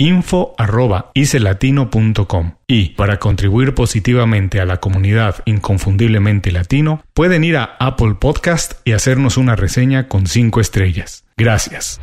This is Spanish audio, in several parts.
info.icelatino.com y para contribuir positivamente a la comunidad inconfundiblemente latino pueden ir a Apple Podcast y hacernos una reseña con 5 estrellas. Gracias.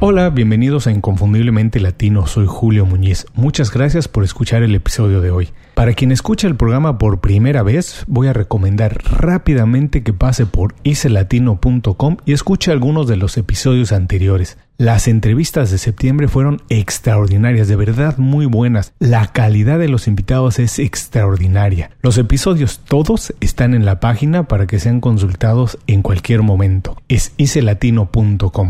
Hola, bienvenidos a Inconfundiblemente Latino, soy Julio Muñiz. Muchas gracias por escuchar el episodio de hoy. Para quien escucha el programa por primera vez, voy a recomendar rápidamente que pase por icelatino.com y escuche algunos de los episodios anteriores. Las entrevistas de septiembre fueron extraordinarias, de verdad muy buenas. La calidad de los invitados es extraordinaria. Los episodios todos están en la página para que sean consultados en cualquier momento. Es icelatino.com.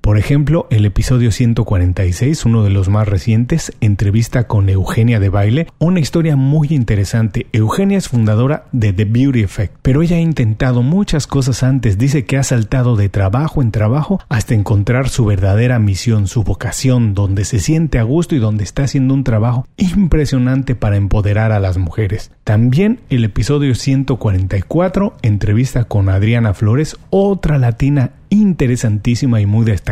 Por ejemplo, el episodio 146, uno de los más recientes, entrevista con Eugenia de Baile, una historia muy interesante. Eugenia es fundadora de The Beauty Effect, pero ella ha intentado muchas cosas antes. Dice que ha saltado de trabajo en trabajo hasta encontrar su verdadera misión, su vocación, donde se siente a gusto y donde está haciendo un trabajo impresionante para empoderar a las mujeres. También el episodio 144, entrevista con Adriana Flores, otra latina interesantísima y muy destacada,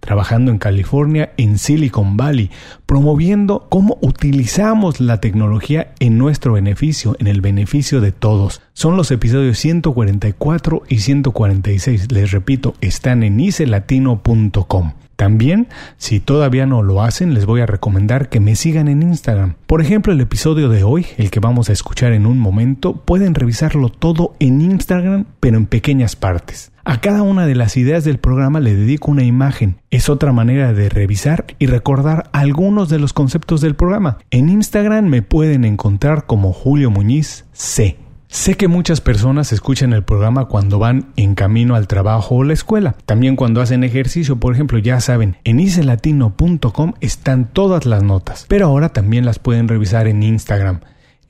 trabajando en California, en Silicon Valley, promoviendo cómo utilizamos la tecnología en nuestro beneficio, en el beneficio de todos. Son los episodios 144 y 146, les repito, están en icelatino.com. También, si todavía no lo hacen, les voy a recomendar que me sigan en Instagram. Por ejemplo, el episodio de hoy, el que vamos a escuchar en un momento, pueden revisarlo todo en Instagram, pero en pequeñas partes. A cada una de las ideas del programa le dedico una imagen. Es otra manera de revisar y recordar algunos de los conceptos del programa. En Instagram me pueden encontrar como Julio Muñiz C. Sé que muchas personas escuchan el programa cuando van en camino al trabajo o la escuela. También cuando hacen ejercicio, por ejemplo, ya saben, en icelatino.com están todas las notas, pero ahora también las pueden revisar en Instagram.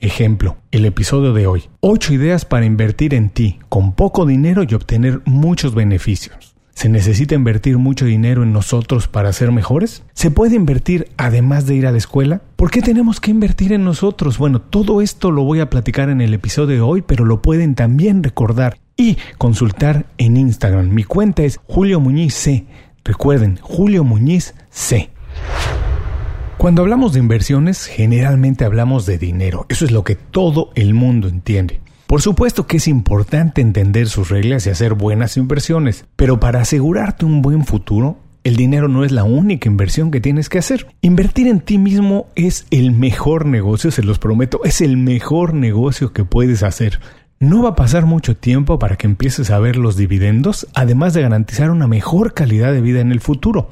Ejemplo, el episodio de hoy. 8 ideas para invertir en ti con poco dinero y obtener muchos beneficios. ¿Se necesita invertir mucho dinero en nosotros para ser mejores? ¿Se puede invertir además de ir a la escuela? ¿Por qué tenemos que invertir en nosotros? Bueno, todo esto lo voy a platicar en el episodio de hoy, pero lo pueden también recordar y consultar en Instagram. Mi cuenta es Julio Muñiz C. Recuerden, Julio Muñiz C. Cuando hablamos de inversiones, generalmente hablamos de dinero. Eso es lo que todo el mundo entiende. Por supuesto que es importante entender sus reglas y hacer buenas inversiones, pero para asegurarte un buen futuro, el dinero no es la única inversión que tienes que hacer. Invertir en ti mismo es el mejor negocio, se los prometo, es el mejor negocio que puedes hacer. No va a pasar mucho tiempo para que empieces a ver los dividendos, además de garantizar una mejor calidad de vida en el futuro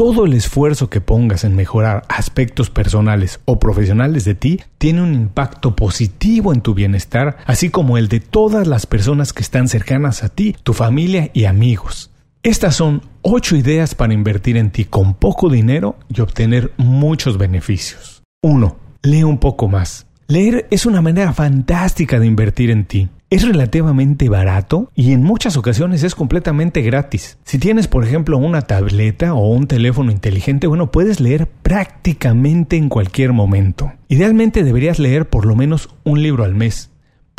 todo el esfuerzo que pongas en mejorar aspectos personales o profesionales de ti tiene un impacto positivo en tu bienestar, así como el de todas las personas que están cercanas a ti, tu familia y amigos. Estas son 8 ideas para invertir en ti con poco dinero y obtener muchos beneficios. 1. Lee un poco más. Leer es una manera fantástica de invertir en ti. Es relativamente barato y en muchas ocasiones es completamente gratis. Si tienes, por ejemplo, una tableta o un teléfono inteligente, bueno, puedes leer prácticamente en cualquier momento. Idealmente deberías leer por lo menos un libro al mes.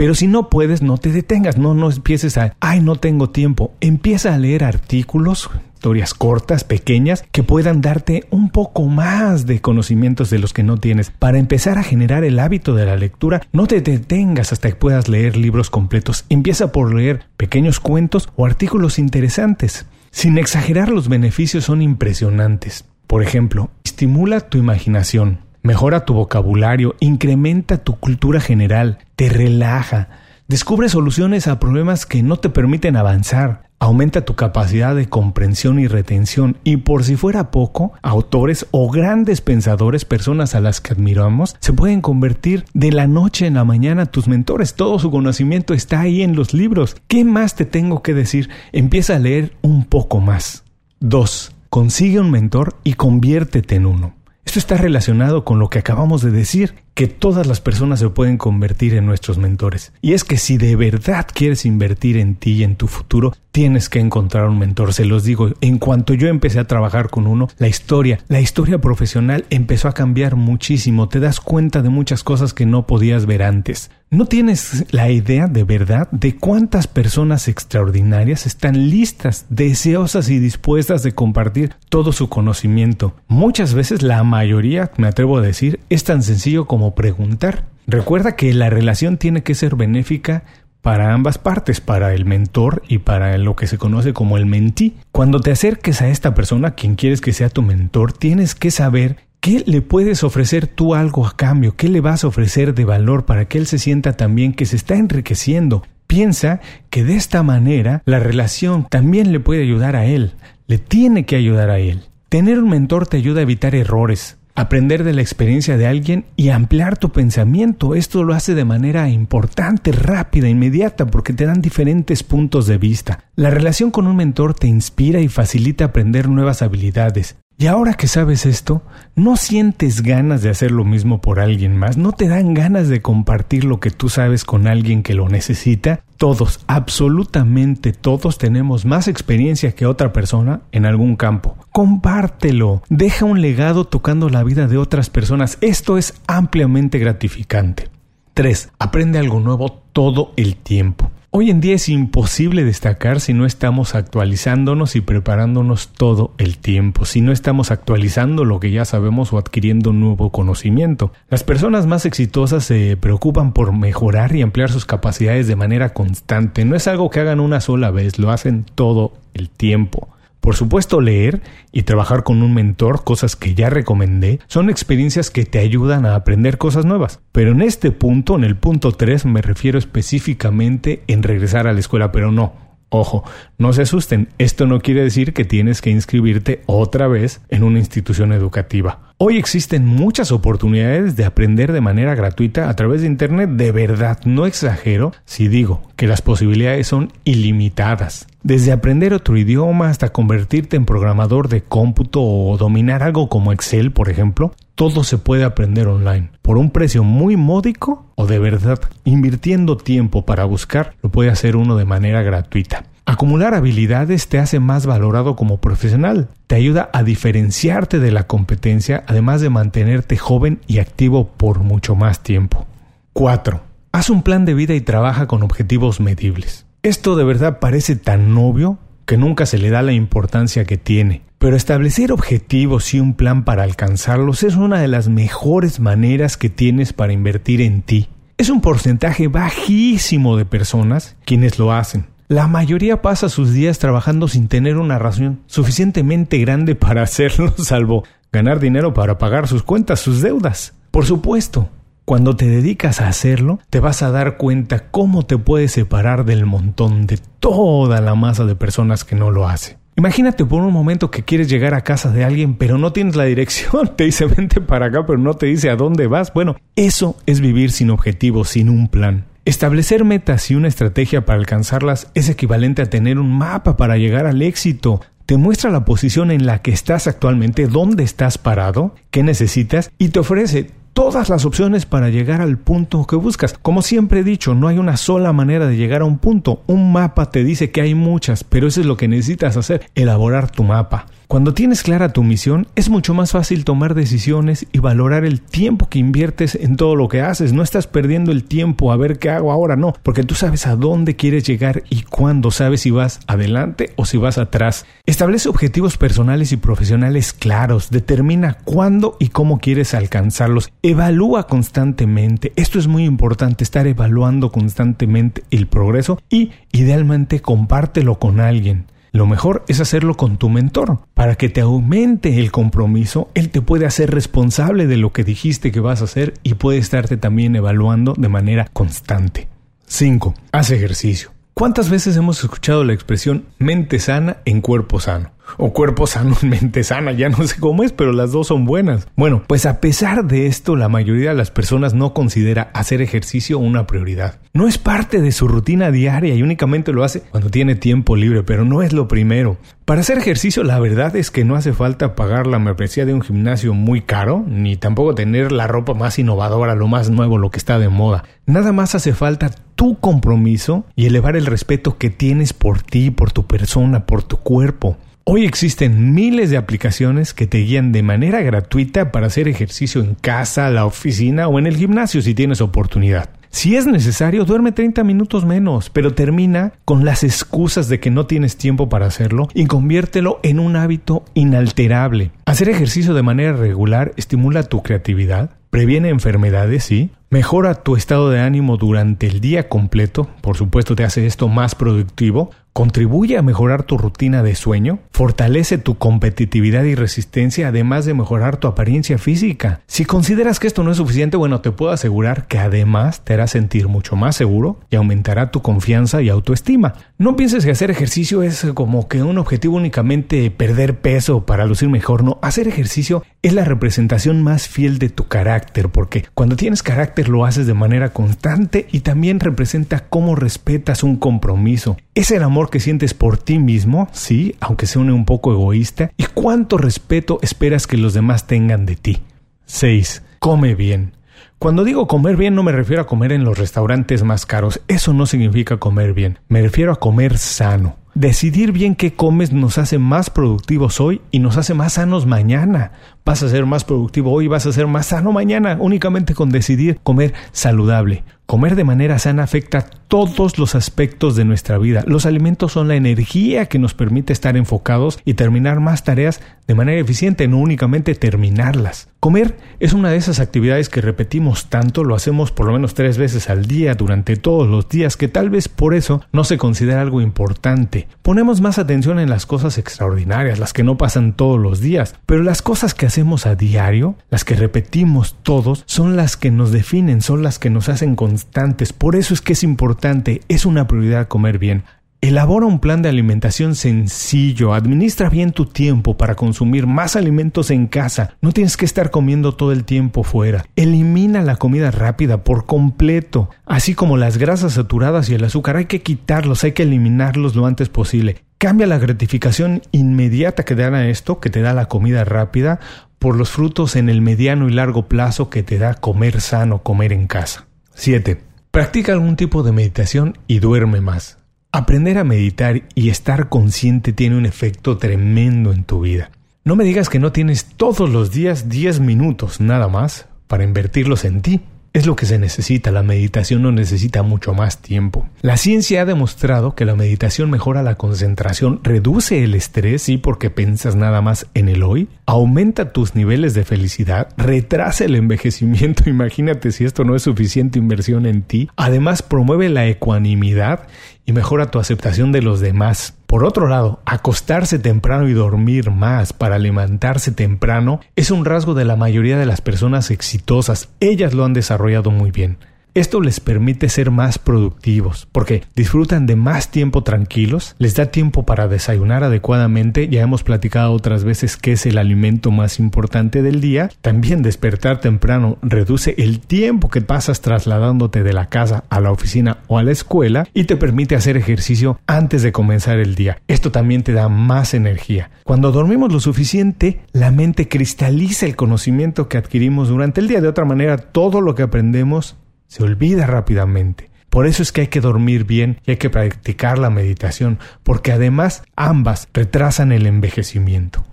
Pero si no puedes, no te detengas, no, no empieces a, ay, no tengo tiempo. Empieza a leer artículos, historias cortas, pequeñas, que puedan darte un poco más de conocimientos de los que no tienes. Para empezar a generar el hábito de la lectura, no te detengas hasta que puedas leer libros completos. Empieza por leer pequeños cuentos o artículos interesantes. Sin exagerar, los beneficios son impresionantes. Por ejemplo, estimula tu imaginación, mejora tu vocabulario, incrementa tu cultura general, te relaja, descubre soluciones a problemas que no te permiten avanzar, aumenta tu capacidad de comprensión y retención y por si fuera poco, autores o grandes pensadores, personas a las que admiramos, se pueden convertir de la noche en la mañana tus mentores. Todo su conocimiento está ahí en los libros. ¿Qué más te tengo que decir? Empieza a leer un poco más. 2. Consigue un mentor y conviértete en uno. Esto está relacionado con lo que acabamos de decir, que todas las personas se pueden convertir en nuestros mentores. Y es que si de verdad quieres invertir en ti y en tu futuro, tienes que encontrar un mentor. Se los digo, en cuanto yo empecé a trabajar con uno, la historia, la historia profesional empezó a cambiar muchísimo. Te das cuenta de muchas cosas que no podías ver antes. No tienes la idea de verdad de cuántas personas extraordinarias están listas, deseosas y dispuestas de compartir todo su conocimiento. Muchas veces la mayoría, me atrevo a decir, es tan sencillo como preguntar. Recuerda que la relación tiene que ser benéfica para ambas partes, para el mentor y para lo que se conoce como el mentí. Cuando te acerques a esta persona, quien quieres que sea tu mentor, tienes que saber qué le puedes ofrecer tú algo a cambio, qué le vas a ofrecer de valor para que él se sienta también que se está enriqueciendo. Piensa que de esta manera la relación también le puede ayudar a él, le tiene que ayudar a él. Tener un mentor te ayuda a evitar errores, aprender de la experiencia de alguien y ampliar tu pensamiento. Esto lo hace de manera importante, rápida, inmediata, porque te dan diferentes puntos de vista. La relación con un mentor te inspira y facilita aprender nuevas habilidades. Y ahora que sabes esto, no sientes ganas de hacer lo mismo por alguien más, no te dan ganas de compartir lo que tú sabes con alguien que lo necesita. Todos, absolutamente todos tenemos más experiencia que otra persona en algún campo. Compártelo, deja un legado tocando la vida de otras personas. Esto es ampliamente gratificante. 3. Aprende algo nuevo todo el tiempo. Hoy en día es imposible destacar si no estamos actualizándonos y preparándonos todo el tiempo, si no estamos actualizando lo que ya sabemos o adquiriendo nuevo conocimiento. Las personas más exitosas se preocupan por mejorar y ampliar sus capacidades de manera constante. No es algo que hagan una sola vez, lo hacen todo el tiempo. Por supuesto, leer y trabajar con un mentor, cosas que ya recomendé, son experiencias que te ayudan a aprender cosas nuevas. Pero en este punto, en el punto 3, me refiero específicamente en regresar a la escuela, pero no. Ojo, no se asusten, esto no quiere decir que tienes que inscribirte otra vez en una institución educativa. Hoy existen muchas oportunidades de aprender de manera gratuita a través de Internet. De verdad, no exagero si digo que las posibilidades son ilimitadas. Desde aprender otro idioma hasta convertirte en programador de cómputo o dominar algo como Excel, por ejemplo, todo se puede aprender online. Por un precio muy módico o de verdad, invirtiendo tiempo para buscar, lo puede hacer uno de manera gratuita. Acumular habilidades te hace más valorado como profesional, te ayuda a diferenciarte de la competencia, además de mantenerte joven y activo por mucho más tiempo. 4. Haz un plan de vida y trabaja con objetivos medibles. Esto de verdad parece tan obvio que nunca se le da la importancia que tiene. Pero establecer objetivos y un plan para alcanzarlos es una de las mejores maneras que tienes para invertir en ti. Es un porcentaje bajísimo de personas quienes lo hacen. La mayoría pasa sus días trabajando sin tener una razón suficientemente grande para hacerlo, salvo ganar dinero para pagar sus cuentas, sus deudas. Por supuesto, cuando te dedicas a hacerlo, te vas a dar cuenta cómo te puedes separar del montón de toda la masa de personas que no lo hace. Imagínate por un momento que quieres llegar a casa de alguien, pero no tienes la dirección. Te dice vente para acá, pero no te dice a dónde vas. Bueno, eso es vivir sin objetivos, sin un plan. Establecer metas y una estrategia para alcanzarlas es equivalente a tener un mapa para llegar al éxito. Te muestra la posición en la que estás actualmente, dónde estás parado, qué necesitas y te ofrece todas las opciones para llegar al punto que buscas. Como siempre he dicho, no hay una sola manera de llegar a un punto. Un mapa te dice que hay muchas, pero eso es lo que necesitas hacer, elaborar tu mapa. Cuando tienes clara tu misión, es mucho más fácil tomar decisiones y valorar el tiempo que inviertes en todo lo que haces. No estás perdiendo el tiempo a ver qué hago ahora, no, porque tú sabes a dónde quieres llegar y cuándo sabes si vas adelante o si vas atrás. Establece objetivos personales y profesionales claros, determina cuándo y cómo quieres alcanzarlos, evalúa constantemente. Esto es muy importante, estar evaluando constantemente el progreso y idealmente compártelo con alguien. Lo mejor es hacerlo con tu mentor. Para que te aumente el compromiso, él te puede hacer responsable de lo que dijiste que vas a hacer y puede estarte también evaluando de manera constante. 5. Haz ejercicio. ¿Cuántas veces hemos escuchado la expresión mente sana en cuerpo sano? O cuerpo sano en mente sana, ya no sé cómo es, pero las dos son buenas. Bueno, pues a pesar de esto, la mayoría de las personas no considera hacer ejercicio una prioridad. No es parte de su rutina diaria y únicamente lo hace cuando tiene tiempo libre, pero no es lo primero. Para hacer ejercicio la verdad es que no hace falta pagar la membresía de un gimnasio muy caro, ni tampoco tener la ropa más innovadora, lo más nuevo, lo que está de moda. Nada más hace falta tu compromiso y elevar el respeto que tienes por ti, por tu persona, por tu cuerpo. Hoy existen miles de aplicaciones que te guían de manera gratuita para hacer ejercicio en casa, la oficina o en el gimnasio si tienes oportunidad. Si es necesario, duerme 30 minutos menos, pero termina con las excusas de que no tienes tiempo para hacerlo y conviértelo en un hábito inalterable. Hacer ejercicio de manera regular estimula tu creatividad, previene enfermedades, sí, mejora tu estado de ánimo durante el día completo, por supuesto te hace esto más productivo, contribuye a mejorar tu rutina de sueño, fortalece tu competitividad y resistencia, además de mejorar tu apariencia física. Si consideras que esto no es suficiente, bueno, te puedo asegurar que además te hará sentir mucho más seguro y aumentará tu confianza y autoestima. No pienses que hacer ejercicio es como que un objetivo únicamente perder peso para lucir mejor, no, hacer ejercicio es la representación más fiel de tu carácter, porque cuando tienes carácter lo haces de manera constante y también representa cómo respetas un compromiso. Es el amor que sientes por ti mismo, sí, aunque sea un poco egoísta, y cuánto respeto esperas que los demás tengan de ti. 6. Come bien. Cuando digo comer bien no me refiero a comer en los restaurantes más caros, eso no significa comer bien, me refiero a comer sano. Decidir bien qué comes nos hace más productivos hoy y nos hace más sanos mañana. Vas a ser más productivo hoy, vas a ser más sano mañana, únicamente con decidir comer saludable. Comer de manera sana afecta todos los aspectos de nuestra vida. Los alimentos son la energía que nos permite estar enfocados y terminar más tareas de manera eficiente, no únicamente terminarlas. Comer es una de esas actividades que repetimos tanto, lo hacemos por lo menos tres veces al día durante todos los días, que tal vez por eso no se considera algo importante. Ponemos más atención en las cosas extraordinarias, las que no pasan todos los días, pero las cosas que hacemos a diario, las que repetimos todos, son las que nos definen, son las que nos hacen constantes. Por eso es que es importante, es una prioridad comer bien. Elabora un plan de alimentación sencillo, administra bien tu tiempo para consumir más alimentos en casa, no tienes que estar comiendo todo el tiempo fuera. Elimina la comida rápida por completo, así como las grasas saturadas y el azúcar, hay que quitarlos, hay que eliminarlos lo antes posible. Cambia la gratificación inmediata que te da esto, que te da la comida rápida, por los frutos en el mediano y largo plazo que te da comer sano, comer en casa. 7. Practica algún tipo de meditación y duerme más. Aprender a meditar y estar consciente tiene un efecto tremendo en tu vida. No me digas que no tienes todos los días 10 minutos nada más para invertirlos en ti. Es lo que se necesita, la meditación no necesita mucho más tiempo. La ciencia ha demostrado que la meditación mejora la concentración, reduce el estrés, sí, porque piensas nada más en el hoy, aumenta tus niveles de felicidad, retrasa el envejecimiento, imagínate si esto no es suficiente inversión en ti, además promueve la ecuanimidad y mejora tu aceptación de los demás. Por otro lado, acostarse temprano y dormir más para levantarse temprano es un rasgo de la mayoría de las personas exitosas. Ellas lo han desarrollado muy bien. Esto les permite ser más productivos porque disfrutan de más tiempo tranquilos, les da tiempo para desayunar adecuadamente, ya hemos platicado otras veces que es el alimento más importante del día, también despertar temprano reduce el tiempo que pasas trasladándote de la casa a la oficina o a la escuela y te permite hacer ejercicio antes de comenzar el día. Esto también te da más energía. Cuando dormimos lo suficiente, la mente cristaliza el conocimiento que adquirimos durante el día. De otra manera, todo lo que aprendemos se olvida rápidamente. Por eso es que hay que dormir bien y hay que practicar la meditación, porque además ambas retrasan el envejecimiento.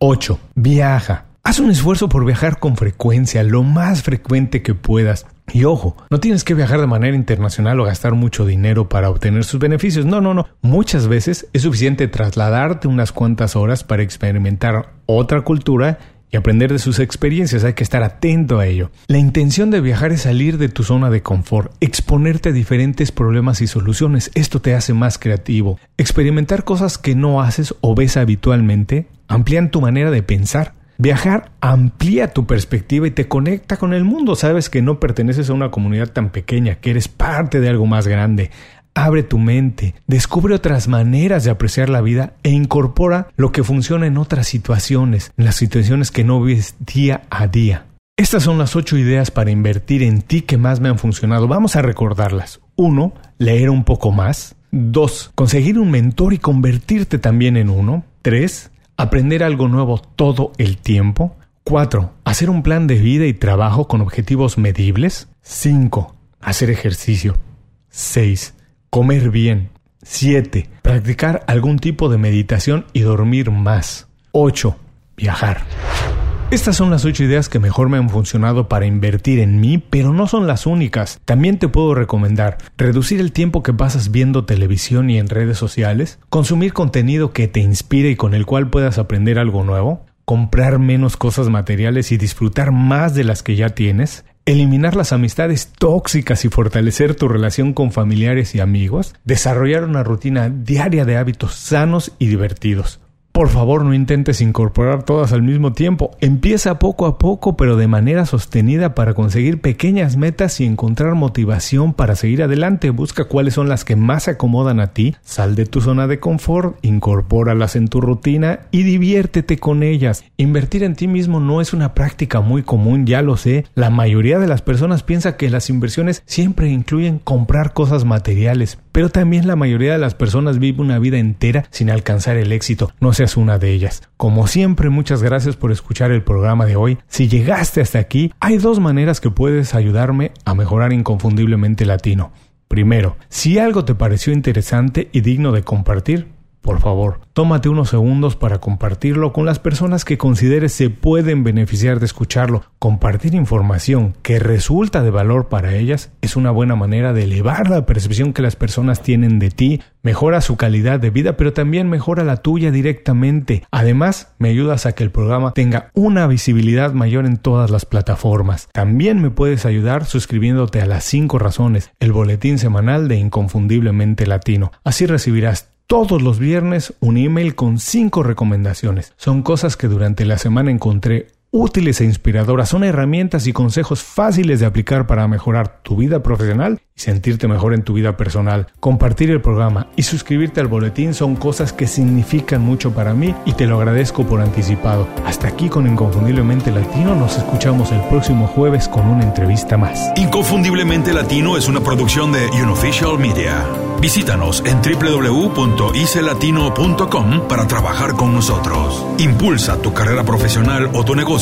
8. Viaja. Haz un esfuerzo por viajar con frecuencia, lo más frecuente que puedas. Y ojo, no tienes que viajar de manera internacional o gastar mucho dinero para obtener sus beneficios. No, no, no. Muchas veces es suficiente trasladarte unas cuantas horas para experimentar otra cultura y aprender de sus experiencias. Hay que estar atento a ello. La intención de viajar es salir de tu zona de confort, exponerte a diferentes problemas y soluciones. Esto te hace más creativo. Experimentar cosas que no haces o ves habitualmente amplían tu manera de pensar. Viajar amplía tu perspectiva y te conecta con el mundo. Sabes que no perteneces a una comunidad tan pequeña, que eres parte de algo más grande. Abre tu mente, descubre otras maneras de apreciar la vida e incorpora lo que funciona en otras situaciones, en las situaciones que no ves día a día. Estas son las ocho ideas para invertir en ti que más me han funcionado. Vamos a recordarlas. 1. Leer un poco más. 2. Conseguir un mentor y convertirte también en uno. 3 aprender algo nuevo todo el tiempo. 4. Hacer un plan de vida y trabajo con objetivos medibles. 5. Hacer ejercicio. 6. Comer bien. 7. Practicar algún tipo de meditación y dormir más. 8. Viajar. Estas son las ocho ideas que mejor me han funcionado para invertir en mí, pero no son las únicas. También te puedo recomendar reducir el tiempo que pasas viendo televisión y en redes sociales, consumir contenido que te inspire y con el cual puedas aprender algo nuevo, comprar menos cosas materiales y disfrutar más de las que ya tienes, eliminar las amistades tóxicas y fortalecer tu relación con familiares y amigos, desarrollar una rutina diaria de hábitos sanos y divertidos. Por favor, no intentes incorporar todas al mismo tiempo. Empieza poco a poco, pero de manera sostenida para conseguir pequeñas metas y encontrar motivación para seguir adelante. Busca cuáles son las que más se acomodan a ti. Sal de tu zona de confort, incorpóralas en tu rutina y diviértete con ellas. Invertir en ti mismo no es una práctica muy común, ya lo sé. La mayoría de las personas piensa que las inversiones siempre incluyen comprar cosas materiales, pero también la mayoría de las personas vive una vida entera sin alcanzar el éxito. No seas una de ellas. Como siempre, muchas gracias por escuchar el programa de hoy. Si llegaste hasta aquí, hay dos maneras que puedes ayudarme a mejorar inconfundiblemente latino. Primero, si algo te pareció interesante y digno de compartir, por favor, tómate unos segundos para compartirlo con las personas que consideres se pueden beneficiar de escucharlo. Compartir información que resulta de valor para ellas es una buena manera de elevar la percepción que las personas tienen de ti, mejora su calidad de vida, pero también mejora la tuya directamente. Además, me ayudas a que el programa tenga una visibilidad mayor en todas las plataformas. También me puedes ayudar suscribiéndote a las 5 razones, el boletín semanal de Inconfundiblemente Latino. Así recibirás todos los viernes un email con cinco recomendaciones. Son cosas que durante la semana encontré útiles e inspiradoras. Son herramientas y consejos fáciles de aplicar para mejorar tu vida profesional y sentirte mejor en tu vida personal. Compartir el programa y suscribirte al boletín son cosas que significan mucho para mí y te lo agradezco por anticipado. Hasta aquí con Inconfundiblemente Latino. Nos escuchamos el próximo jueves con una entrevista más. Inconfundiblemente Latino es una producción de Unofficial Media. Visítanos en www.icelatino.com para trabajar con nosotros. Impulsa tu carrera profesional o tu